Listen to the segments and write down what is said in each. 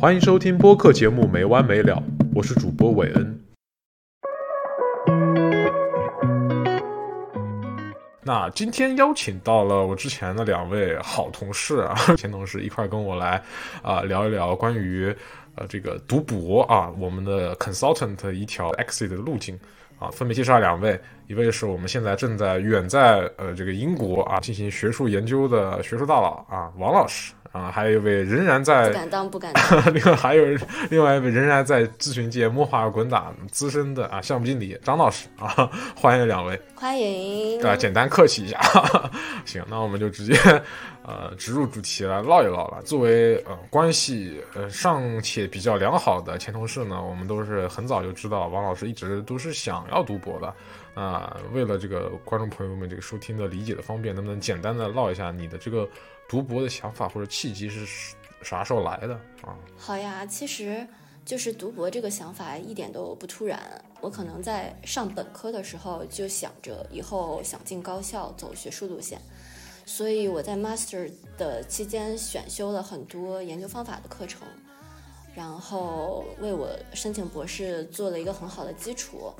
欢迎收听播客节目《没完没了》，我是主播韦恩。那今天邀请到了我之前的两位好同事啊，前同事一块跟我来啊聊一聊关于呃这个读博啊，我们的 consultant 一条 exit 的路径啊，分别介绍两位，一位是我们现在正在远在呃这个英国啊进行学术研究的学术大佬啊，王老师。啊，还有一位仍然在不敢当，不敢当。另外还有另外一位仍然在咨询界摸爬滚打资深的啊项目经理张老师啊，欢迎两位，欢迎。啊，简单客气一下。行，那我们就直接呃直入主题来唠一唠了。作为呃关系呃尚且比较良好的前同事呢，我们都是很早就知道王老师一直都是想要读博的。啊，为了这个观众朋友们这个收听的理解的方便，能不能简单的唠一下你的这个？读博的想法或者契机是啥时候来的啊？好呀，其实就是读博这个想法一点都不突然。我可能在上本科的时候就想着以后想进高校走学术路线，所以我在 master 的期间选修了很多研究方法的课程，然后为我申请博士做了一个很好的基础。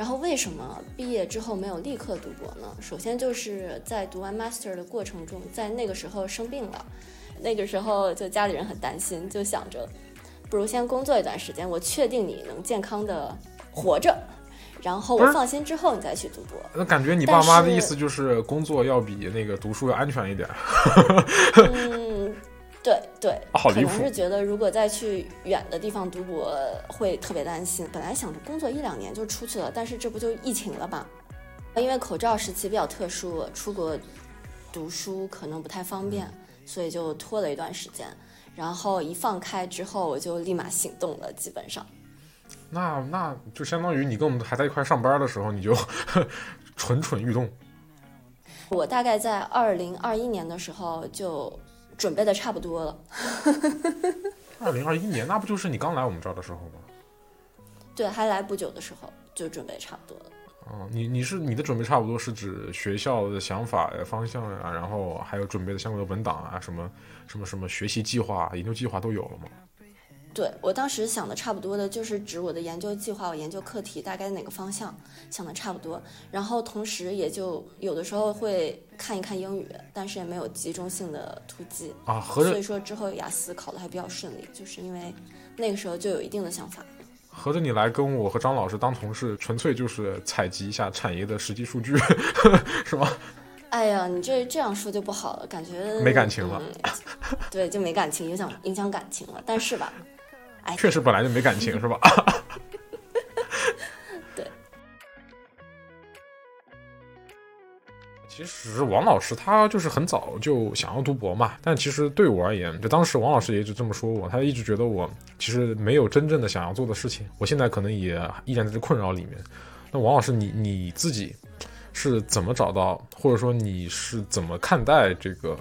然后为什么毕业之后没有立刻读博呢？首先就是在读完 master 的过程中，在那个时候生病了，那个时候就家里人很担心，就想着，不如先工作一段时间，我确定你能健康的活着，然后我放心之后你再去读博。那感觉你爸妈的意思就是工作要比那个读书要安全一点。嗯。对对，可能是觉得如果再去远的地方读博会特别担心。本来想着工作一两年就出去了，但是这不就疫情了吧？因为口罩时期比较特殊，出国读书可能不太方便，所以就拖了一段时间。然后一放开之后，我就立马行动了，基本上。那那就相当于你跟我们还在一块上班的时候，你就 蠢蠢欲动。我大概在二零二一年的时候就。准备的差不多了。二零二一年，那不就是你刚来我们这儿的时候吗？对，还来不久的时候就准备差不多了。嗯，你你是你的准备差不多是指学校的想法呀、方向呀，然后还有准备的相关的文档啊，什么什么什么学习计划、研究计划都有了吗？对我当时想的差不多的，就是指我的研究计划，我研究课题大概哪个方向，想的差不多。然后同时也就有的时候会看一看英语，但是也没有集中性的突击啊。所以说之后雅思考的还比较顺利，就是因为那个时候就有一定的想法。合着你来跟我和张老师当同事，纯粹就是采集一下产业的实际数据，是吗？哎呀，你这这样说就不好了，感觉没感情了。对，就没感情，影响影响感情了。但是吧。确实本来就没感情是吧？对。其实王老师他就是很早就想要读博嘛，但其实对我而言，就当时王老师也一直这么说我，他一直觉得我其实没有真正的想要做的事情。我现在可能也依然在这困扰里面。那王老师，你你自己是怎么找到，或者说你是怎么看待这个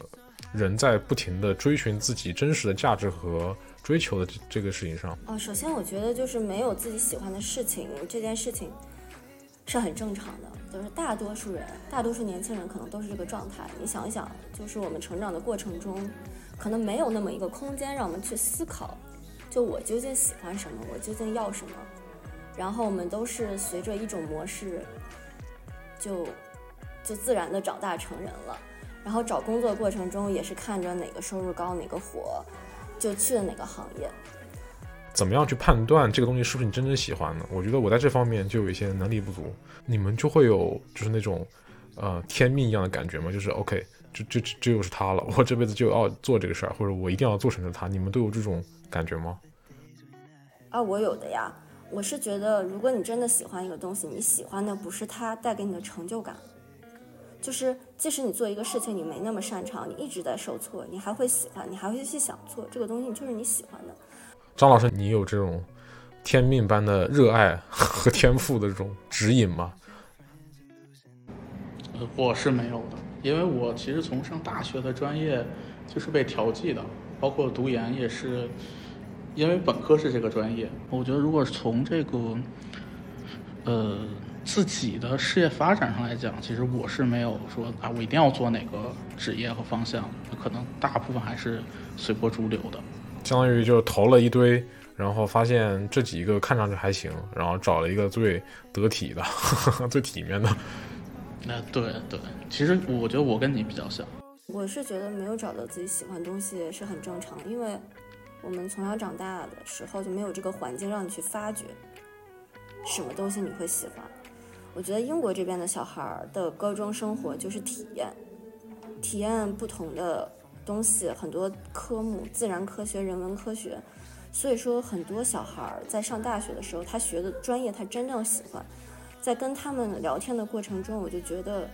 人在不停的追寻自己真实的价值和？追求的这这个事情上，哦，首先我觉得就是没有自己喜欢的事情，这件事情是很正常的，就是大多数人，大多数年轻人可能都是这个状态。你想一想，就是我们成长的过程中，可能没有那么一个空间让我们去思考，就我究竟喜欢什么，我究竟要什么，然后我们都是随着一种模式，就就自然的长大成人了。然后找工作过程中也是看着哪个收入高，哪个火。就去了哪个行业？怎么样去判断这个东西是不是你真正喜欢的？我觉得我在这方面就有一些能力不足。你们就会有就是那种，呃，天命一样的感觉吗？就是 OK，这这这又是他了，我这辈子就要做这个事儿，或者我一定要做成他。你们都有这种感觉吗？啊，我有的呀。我是觉得，如果你真的喜欢一个东西，你喜欢的不是它带给你的成就感。就是，即使你做一个事情你没那么擅长，你一直在受挫，你还会喜欢，你还会去想做这个东西，就是你喜欢的。张老师，你有这种天命般的热爱和天赋的这种指引吗？我是没有的，因为我其实从上大学的专业就是被调剂的，包括读研也是，因为本科是这个专业。我觉得如果从这个，呃。自己的事业发展上来讲，其实我是没有说啊，我一定要做哪个职业和方向，可能大部分还是随波逐流的。相当于就投了一堆，然后发现这几个看上去还行，然后找了一个最得体的、最体面的。那对对，其实我觉得我跟你比较像。我是觉得没有找到自己喜欢的东西是很正常的，因为我们从小长大的时候就没有这个环境让你去发掘什么东西你会喜欢。我觉得英国这边的小孩的高中生活就是体验，体验不同的东西，很多科目，自然科学、人文科学。所以说，很多小孩在上大学的时候，他学的专业他真正喜欢，在跟他们聊天的过程中，我就觉得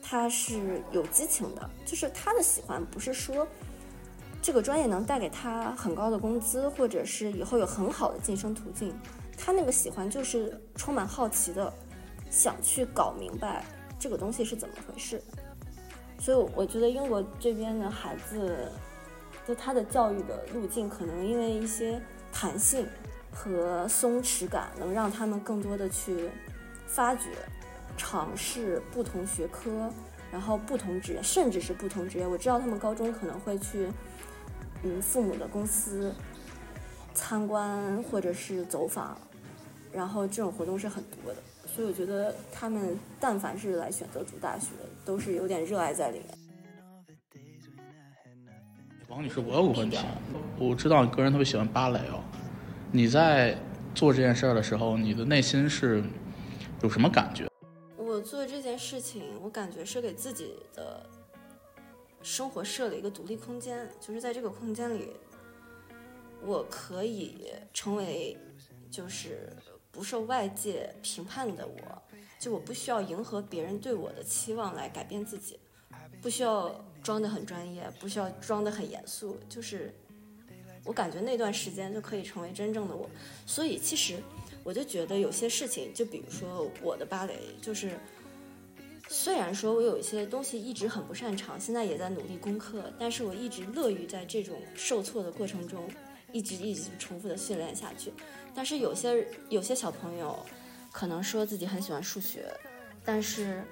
他是有激情的，就是他的喜欢不是说这个专业能带给他很高的工资，或者是以后有很好的晋升途径，他那个喜欢就是充满好奇的。想去搞明白这个东西是怎么回事，所以我觉得英国这边的孩子，就他的教育的路径，可能因为一些弹性和松弛感，能让他们更多的去发掘、尝试不同学科，然后不同职业，甚至是不同职业。我知道他们高中可能会去，嗯，父母的公司参观或者是走访，然后这种活动是很多的。所以我觉得他们但凡是来选择读大学，都是有点热爱在里面。王女士，我有个问题，我知道你个人特别喜欢芭蕾哦。你在做这件事儿的时候，你的内心是有什么感觉？我做这件事情，我感觉是给自己的生活设了一个独立空间，就是在这个空间里，我可以成为，就是。不受外界评判的我，就我不需要迎合别人对我的期望来改变自己，不需要装得很专业，不需要装得很严肃，就是我感觉那段时间就可以成为真正的我。所以其实我就觉得有些事情，就比如说我的芭蕾，就是虽然说我有一些东西一直很不擅长，现在也在努力攻克，但是我一直乐于在这种受挫的过程中，一直一直重复的训练下去。但是有些有些小朋友，可能说自己很喜欢数学，但是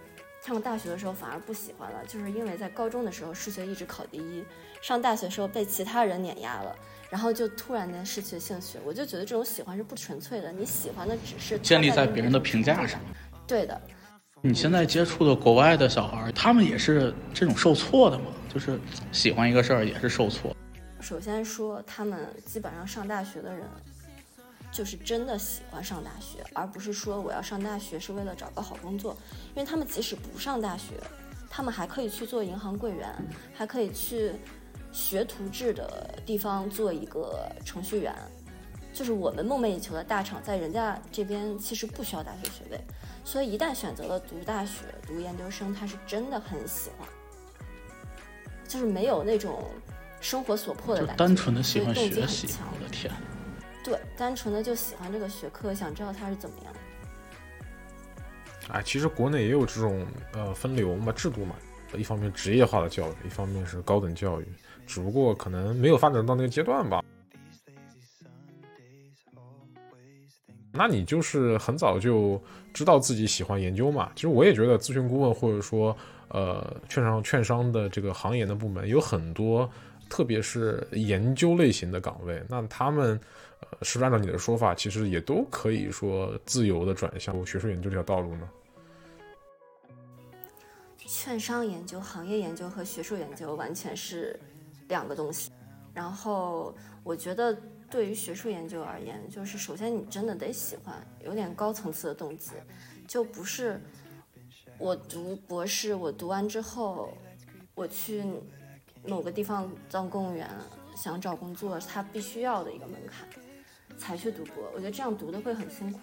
上大学的时候反而不喜欢了，就是因为在高中的时候数学一直考第一，上大学的时候被其他人碾压了，然后就突然间失去兴趣。我就觉得这种喜欢是不纯粹的，你喜欢的只是建立在别人的评价上。对的。你现在接触的国外的小孩，他们也是这种受挫的嘛？就是喜欢一个事儿也是受挫。首先说，他们基本上上大学的人。就是真的喜欢上大学，而不是说我要上大学是为了找个好工作。因为他们即使不上大学，他们还可以去做银行柜员，还可以去学徒制的地方做一个程序员。就是我们梦寐以求的大厂，在人家这边其实不需要大学学位，所以一旦选择了读大学、读研究生，他是真的很喜欢，就是没有那种生活所迫的感觉，单纯的喜欢学习。我的天。对，单纯的就喜欢这个学科，想知道它是怎么样。哎，其实国内也有这种呃分流嘛制度嘛，一方面职业化的教育，一方面是高等教育，只不过可能没有发展到那个阶段吧。那你就是很早就知道自己喜欢研究嘛？其实我也觉得咨询顾问或者说呃券商券商的这个行业的部门有很多，特别是研究类型的岗位，那他们。是不是按照你的说法，其实也都可以说自由的转向学术研究这条道路呢？券商研究、行业研究和学术研究完全是两个东西。然后我觉得，对于学术研究而言，就是首先你真的得喜欢，有点高层次的动机，就不是我读博士，我读完之后我去某个地方当公务员，想找工作，他必须要的一个门槛。才去读博，我觉得这样读的会很辛苦。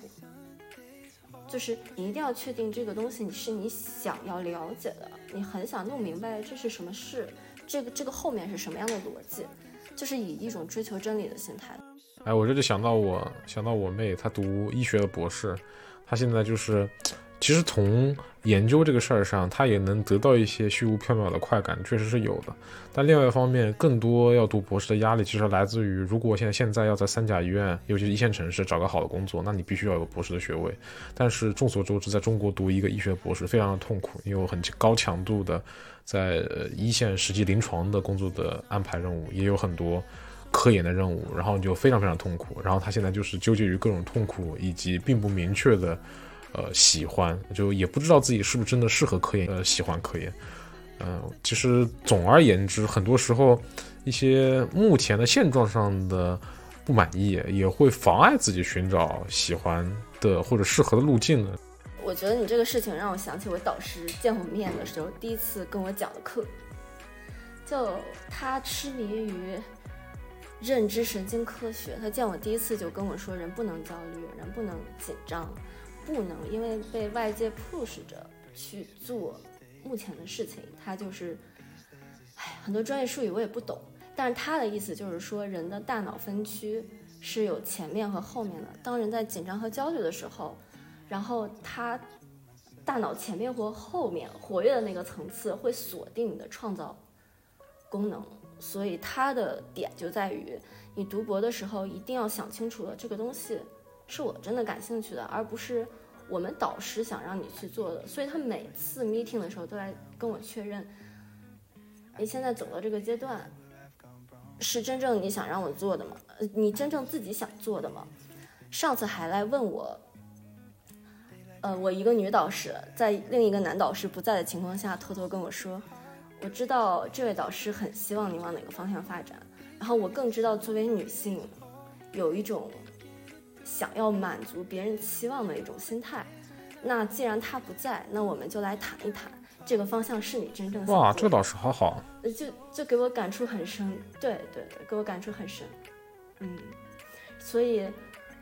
就是你一定要确定这个东西你是你想要了解的，你很想弄明白这是什么事，这个这个后面是什么样的逻辑，就是以一种追求真理的心态。哎，我这就想到我想到我妹，她读医学的博士，她现在就是。其实从研究这个事儿上，他也能得到一些虚无缥缈的快感，确实是有的。但另外一方面，更多要读博士的压力，其实来自于如果现在现在要在三甲医院，尤其是一线城市找个好的工作，那你必须要有博士的学位。但是众所周知，在中国读一个医学博士非常的痛苦，因为有很高强度的在一线实际临床的工作的安排任务，也有很多科研的任务，然后就非常非常痛苦。然后他现在就是纠结于各种痛苦以及并不明确的呃喜欢，就也不知道自己是不是真的适合科研，呃喜欢科研。嗯、其实总而言之，很多时候一些目前的现状上的不满意，也会妨碍自己寻找喜欢的或者适合的路径的。我觉得你这个事情让我想起我导师见我面的时候第一次跟我讲的课，就他痴迷于认知神经科学。他见我第一次就跟我说，人不能焦虑，人不能紧张，不能因为被外界 push 着去做目前的事情。他就是，哎，很多专业术语我也不懂，但是他的意思就是说，人的大脑分区是有前面和后面的。当人在紧张和焦虑的时候，然后他大脑前面或后面活跃的那个层次会锁定你的创造功能，所以它的点就在于你读博的时候一定要想清楚了，这个东西是我真的感兴趣的，而不是我们导师想让你去做的。所以他每次 meeting 的时候都来跟我确认，你现在走到这个阶段，是真正你想让我做的吗？呃，你真正自己想做的吗？上次还来问我。呃，我一个女导师在另一个男导师不在的情况下，偷偷跟我说，我知道这位导师很希望你往哪个方向发展，然后我更知道作为女性，有一种想要满足别人期望的一种心态。那既然他不在，那我们就来谈一谈这个方向是你真正想哇，这个导师好好，呃就就给我感触很深，对对对，给我感触很深，嗯，所以，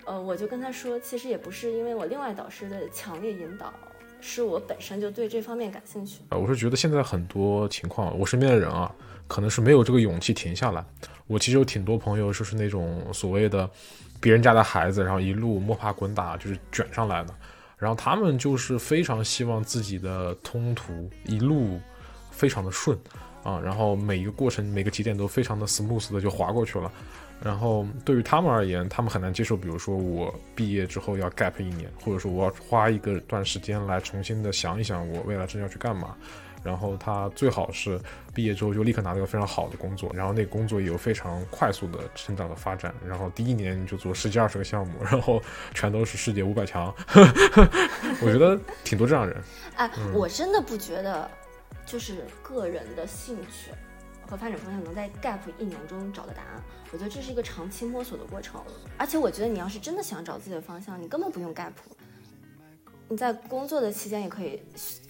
呃，我就跟他说，其实也不是因为我另外导师的强烈引导，是我本身就对这方面感兴趣。呃，我是觉得现在很多情况，我身边的人啊，可能是没有这个勇气停下来。我其实有挺多朋友，就是那种所谓的别人家的孩子，然后一路摸爬滚打，就是卷上来的。然后他们就是非常希望自己的通途一路非常的顺啊，然后每一个过程每个节点都非常的 smooth 的就划过去了。然后对于他们而言，他们很难接受，比如说我毕业之后要 gap 一年，或者说我要花一个段时间来重新的想一想我未来真要去干嘛。然后他最好是毕业之后就立刻拿到一个非常好的工作，然后那个工作也有非常快速的成长的发展。然后第一年你就做十几二十个项目，然后全都是世界五百强。我觉得挺多这样人。哎，我真的不觉得，就是个人的兴趣和发展方向能在 gap 一年中找到答案。我觉得这是一个长期摸索的过程，而且我觉得你要是真的想找自己的方向，你根本不用 gap，你在工作的期间也可以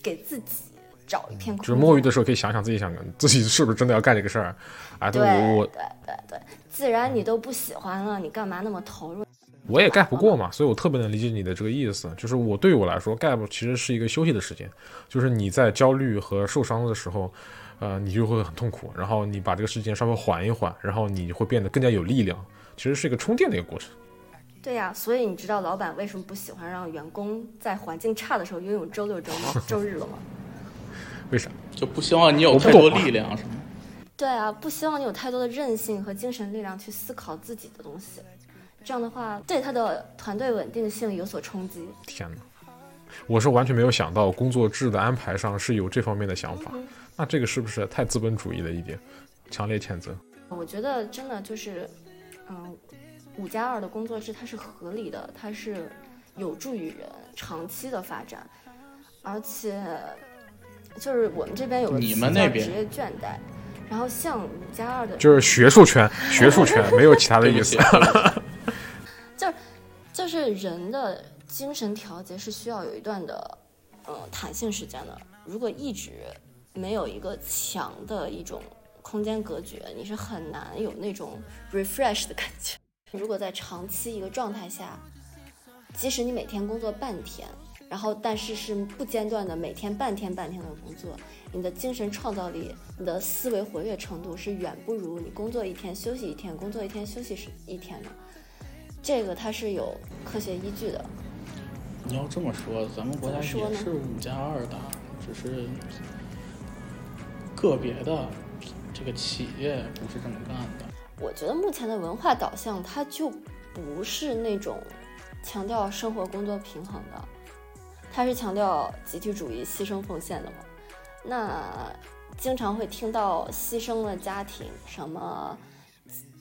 给自己找一片空就是。摸鱼的时候可以想想自己想自己是不是真的要干这个事儿。啊，对我我对对对，既然你都不喜欢了，你干嘛那么投入？我也 gap 过嘛，所以我特别能理解你的这个意思。就是我对于我来说，gap 其实是一个休息的时间，就是你在焦虑和受伤的时候，呃，你就会很痛苦，然后你把这个时间稍微缓一缓，然后你会变得更加有力量。其实是一个充电的一个过程。对呀、所以你知道老板为什么不喜欢让员工在环境差的时候拥有周六周末？周日了吗？为啥？就不希望你有太多力量，是吗？对啊，不希望你有太多的韧性和精神力量去思考自己的东西，这样的话对他的团队稳定性有所冲击。天哪！我是完全没有想到工作制的安排上是有这方面的想法，那这个是不是太资本主义了一点？强烈谴责。我觉得真的就是，嗯，五加二的工作制它是合理的，它是有助于人长期的发展，而且就是我们这边有个你们那边职业倦怠，然后像五加二的就是学术圈，学术圈 没有其他的对不起意思。，就是人的精神调节是需要有一段的，呃，弹性时间的。如果一直没有一个强的一种空间隔绝，你是很难有那种 refresh 的感觉。如果在长期一个状态下，即使你每天工作半天，然后但是是不间断的每天半天半天的工作，你的精神创造力、你的思维活跃程度是远不如你工作一天休息一天，工作一天休息是一天的。这个它是有科学依据的。你要这么说，咱们国家也是五加二的，只是个别的这个企业不是这么干的。我觉得目前的文化导向，它就不是那种强调生活工作平衡的，它是强调集体主义、牺牲奉献的嘛。那经常会听到牺牲了家庭，什么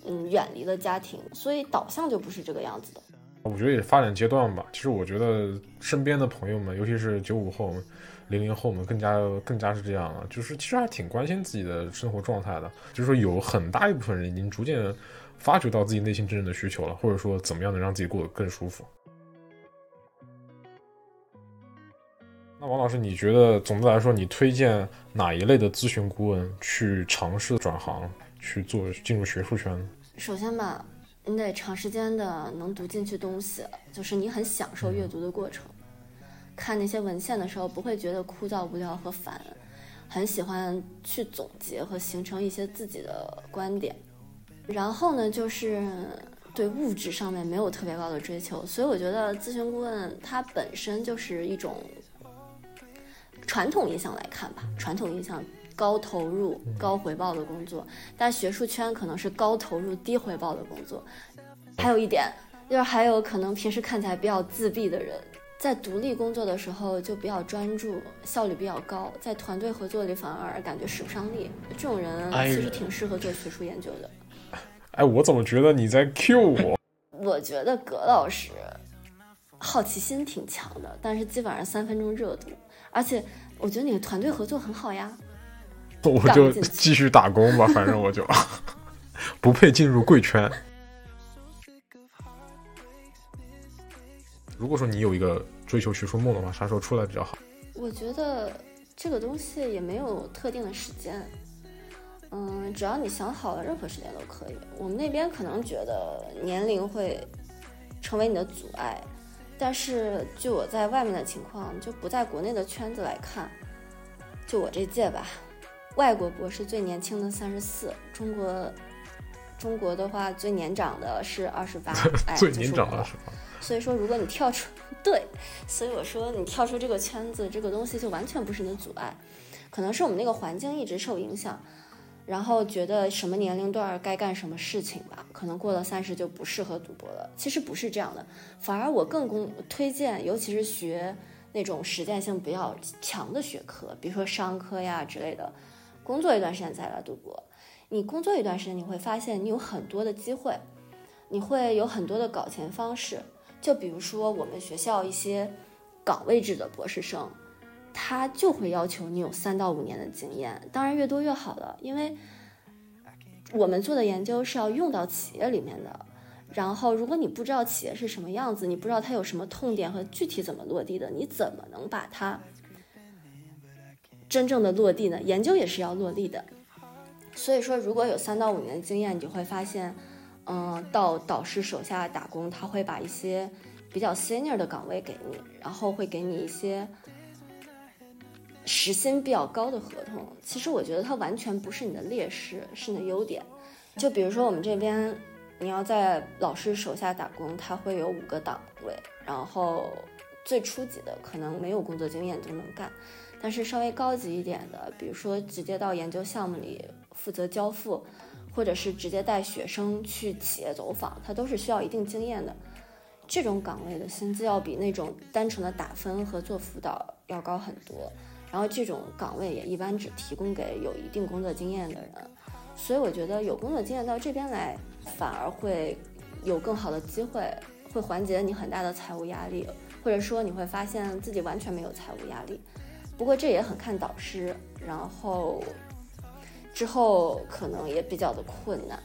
嗯，远离了家庭，所以导向就不是这个样子的。我觉得也发展阶段吧。其实我觉得身边的朋友们，尤其是九五后、零零后们，更加更加是这样了。就是其实还挺关心自己的生活状态的。就是说，有很大一部分人已经逐渐发掘到自己内心真正的需求了，或者说怎么样能让自己过得更舒服。那王老师，你觉得总的来说，你推荐哪一类的咨询顾问去尝试转行，去做进入学术圈？首先吧，你得长时间的能读进去东西，就是你很享受阅读的过程，看那些文献的时候不会觉得枯燥无聊和烦，很喜欢去总结和形成一些自己的观点。然后呢，就是对物质上面没有特别高的追求，所以我觉得咨询顾问它本身就是一种。传统印象来看吧，传统印象高投入高回报的工作，但学术圈可能是高投入低回报的工作。还有一点，就是还有可能平时看起来比较自闭的人，在独立工作的时候就比较专注，效率比较高，在团队合作里反而感觉使不上力。这种人其实挺适合做学术研究的。哎，我怎么觉得你在 Q 我？我觉得葛老师好奇心挺强的，但是基本上三分钟热度。而且我觉得你的团队合作很好呀，我就继续打工吧，反正我就 不配进入贵圈。如果说你有一个追求学术梦的话，啥时候出来比较好？我觉得这个东西也没有特定的时间，嗯，只要你想好了，任何时间都可以。我们那边可能觉得年龄会成为你的阻碍。但是，就我在外面的情况，就不在国内的圈子来看，就我这届吧，外国博士最年轻的三十四，中国，中国的话最年长的是二十八，最年长的二十八。所以说，如果你跳出，对，所以我说你跳出这个圈子，这个东西就完全不是你的阻碍，可能是我们那个环境一直受影响。然后觉得什么年龄段该干什么事情吧，可能过了三十就不适合赌博了。其实不是这样的，反而我更公推荐，尤其是学那种实践性比较强的学科，比如说商科呀之类的，工作一段时间再来赌博。你工作一段时间，你会发现你有很多的机会，你会有很多的搞钱方式。就比如说我们学校一些岗位制的博士生。他就会要求你有三到五年的经验，当然越多越好了，因为我们做的研究是要用到企业里面的。然后，如果你不知道企业是什么样子，你不知道它有什么痛点和具体怎么落地的，你怎么能把它真正的落地呢？研究也是要落地的。所以说，如果有三到五年的经验，你就会发现，嗯，到导师手下打工，他会把一些比较 senior 的岗位给你，然后会给你一些。时薪比较高的合同，其实我觉得它完全不是你的劣势，是你的优点。就比如说我们这边，你要在老师手下打工，他会有五个档位，然后最初级的可能没有工作经验就能干，但是稍微高级一点的，比如说直接到研究项目里负责交付，或者是直接带学生去企业走访，它都是需要一定经验的。这种岗位的薪资要比那种单纯的打分和做辅导要高很多。然后这种岗位也一般只提供给有一定工作经验的人，所以我觉得有工作经验到这边来，反而会有更好的机会，会缓解你很大的财务压力，或者说你会发现自己完全没有财务压力。不过这也很看导师，然后之后可能也比较的困难。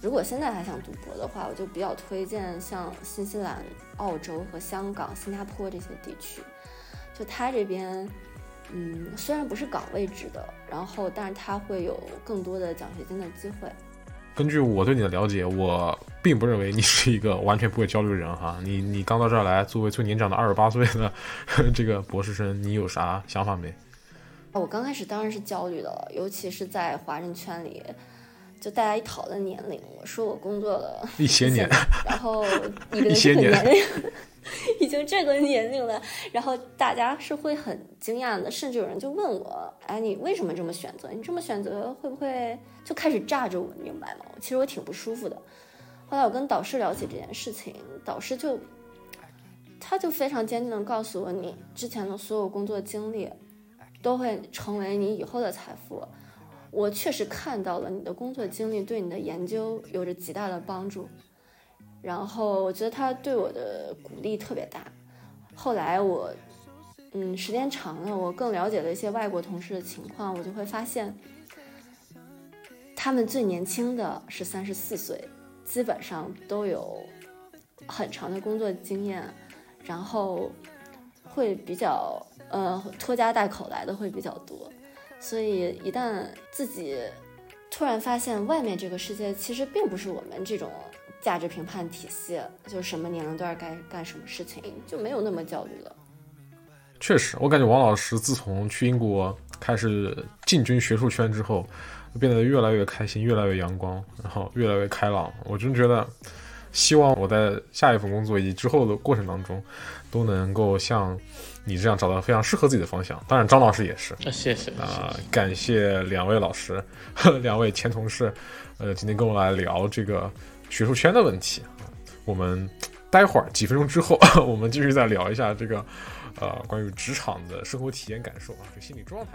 如果现在还想读博的话，我就比较推荐像新西兰、澳洲和香港、新加坡这些地区，就他这边。嗯，虽然不是岗位制的，然后，但是他会有更多的奖学金的机会。根据我对你的了解，我并不认为你是一个完全不会焦虑的人哈。你你刚到这儿来，作为最年长的二十八岁的 这个博士生，你有啥想法没？我刚开始当然是焦虑的了，尤其是在华人圈里，就大家一讨论年龄，我说我工作了一些年，然后 一些年龄。已经这个年龄了，然后大家是会很惊讶的，甚至有人就问我：“哎，你为什么这么选择？你这么选择会不会就开始炸着我？你明白吗？”其实我挺不舒服的。后来我跟导师聊起这件事情，导师就他就非常坚定的告诉我：“你之前的所有工作经历都会成为你以后的财富。”我确实看到了你的工作经历对你的研究有着极大的帮助，然后我觉得他对我的鼓励特别大。后来我，嗯，时间长了，我更了解了一些外国同事的情况，我就会发现，他们最年轻的是三十四岁，基本上都有很长的工作经验，然后会比较呃拖家带口来的会比较多。所以，一旦自己突然发现外面这个世界其实并不是我们这种价值评判体系，就是什么年龄段该干什么事情，就没有那么焦虑了。确实，我感觉王老师自从去英国开始进军学术圈之后，变得越来越开心，越来越阳光，然后越来越开朗。我真觉得，希望我在下一份工作以及之后的过程当中，都能够像。你这样找到非常适合自己的方向，当然张老师也是。谢谢啊，感谢两位老师，两位前同事，呃，今天跟我来聊这个学术圈的问题。我们待会儿几分钟之后，我们继续再聊一下这个呃关于职场的生活体验感受啊，就心理状态。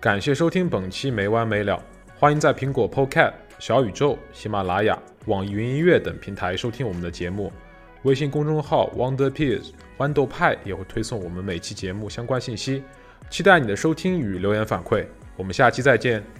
感谢收听本期没完没了，欢迎在苹果 Podcast、小宇宙、喜马拉雅、网易云音乐等平台收听我们的节目。微信公众号 Wonder Peers 豌豆派也会推送我们每期节目相关信息，期待你的收听与留言反馈。我们下期再见。